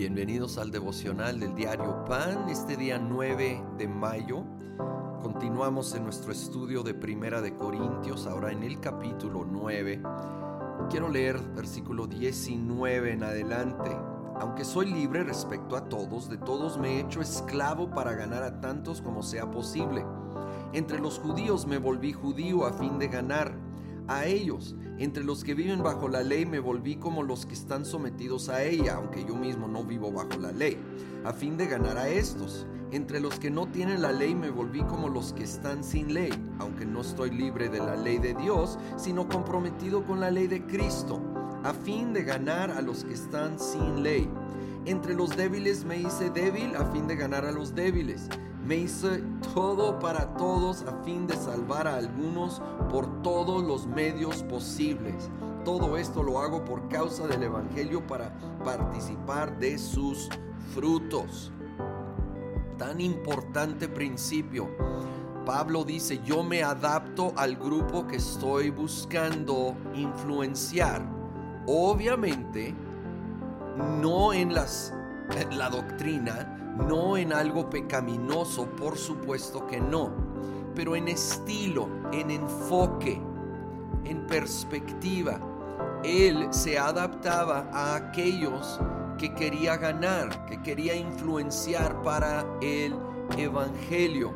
Bienvenidos al devocional del diario Pan, este día 9 de mayo. Continuamos en nuestro estudio de Primera de Corintios, ahora en el capítulo 9. Quiero leer versículo 19 en adelante. Aunque soy libre respecto a todos, de todos me he hecho esclavo para ganar a tantos como sea posible. Entre los judíos me volví judío a fin de ganar a ellos. Entre los que viven bajo la ley me volví como los que están sometidos a ella, aunque yo mismo no vivo bajo la ley, a fin de ganar a estos. Entre los que no tienen la ley me volví como los que están sin ley, aunque no estoy libre de la ley de Dios, sino comprometido con la ley de Cristo, a fin de ganar a los que están sin ley. Entre los débiles me hice débil a fin de ganar a los débiles. Me hice todo para todos a fin de salvar a algunos por todos los medios posibles. Todo esto lo hago por causa del Evangelio para participar de sus frutos. Tan importante principio. Pablo dice, yo me adapto al grupo que estoy buscando influenciar. Obviamente, no en las, la doctrina, no en algo pecaminoso, por supuesto que no, pero en estilo, en enfoque, en perspectiva. Él se adaptaba a aquellos que quería ganar, que quería influenciar para el Evangelio.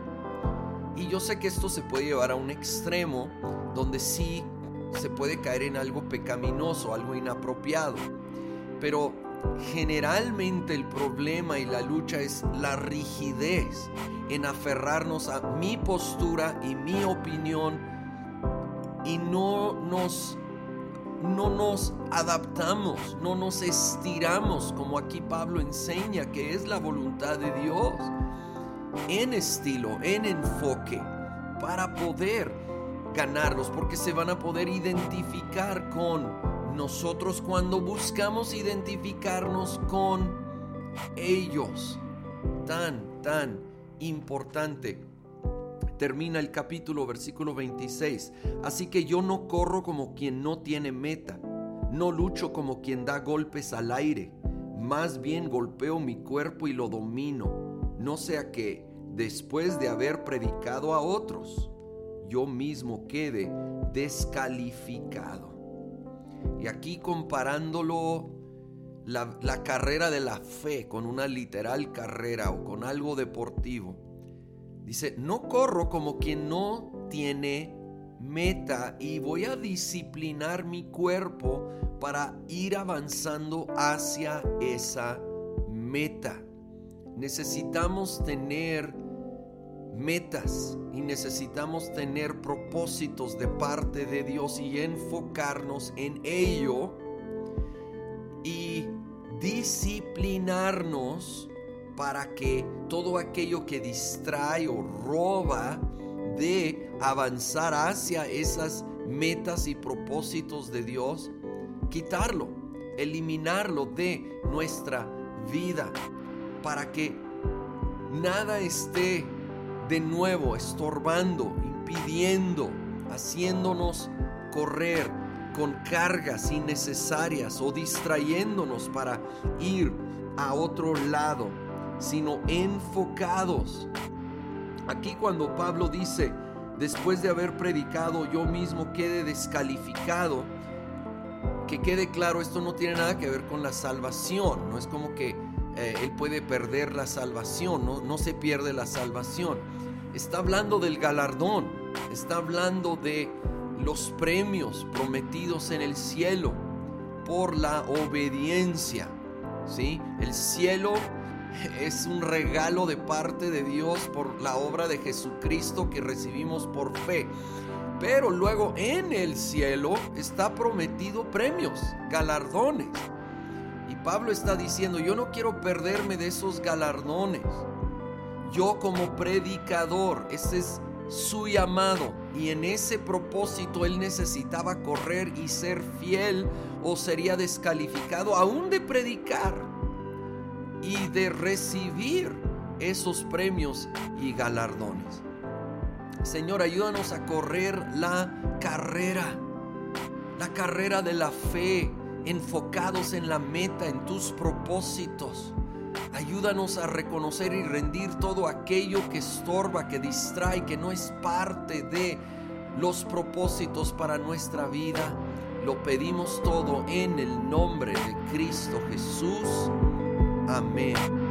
Y yo sé que esto se puede llevar a un extremo donde sí se puede caer en algo pecaminoso, algo inapropiado. Pero generalmente el problema y la lucha es la rigidez en aferrarnos a mi postura y mi opinión y no nos no nos adaptamos, no nos estiramos como aquí Pablo enseña que es la voluntad de Dios en estilo, en enfoque para poder ganarlos porque se van a poder identificar con nosotros cuando buscamos identificarnos con ellos. Tan, tan importante. Termina el capítulo versículo 26. Así que yo no corro como quien no tiene meta. No lucho como quien da golpes al aire. Más bien golpeo mi cuerpo y lo domino. No sea que, después de haber predicado a otros, yo mismo quede descalificado. Y aquí comparándolo la, carrera de la fe con una literal carrera o con algo deportivo. Dice, no corro como quien no tiene meta y voy a disciplinar mi cuerpo para ir avanzando hacia esa meta. Necesitamos tener metas y necesitamos tener propósitos de parte de Dios y enfocarnos en ello y disciplinarnos para que todo aquello que distrae o roba de avanzar hacia esas metas y propósitos de Dios, quitarlo, eliminarlo de nuestra vida para que nada esté de nuevo estorbando, impidiendo, haciéndonos correr con cargas innecesarias o distrayéndonos para ir a otro lado, sino enfocados. Aquí cuando Pablo dice, después de haber predicado yo mismo quede descalificado, que quede claro, esto no tiene nada que ver con la salvación, no es como que eh, él puede perder la salvación, no, no se pierde la salvación. Está hablando del galardón, está hablando de los premios prometidos en el cielo por la obediencia. El cielo es un regalo de parte de Dios por la obra de Jesucristo que recibimos por fe. Pero luego en el cielo está prometido premios, galardones. Pablo está diciendo, yo no quiero perderme de esos galardones. Yo como predicador, ese es su llamado. Y en ese propósito él necesitaba correr y ser fiel o sería descalificado aún de predicar y de recibir esos premios y galardones. Señor, ayúdanos a correr la carrera, la carrera de la fe enfocados en la meta, en tus propósitos. Ayúdanos a reconocer y rendir todo aquello que estorba, que distrae, que no es parte de los propósitos para nuestra vida. Lo pedimos todo en el nombre de Cristo Jesús. Amén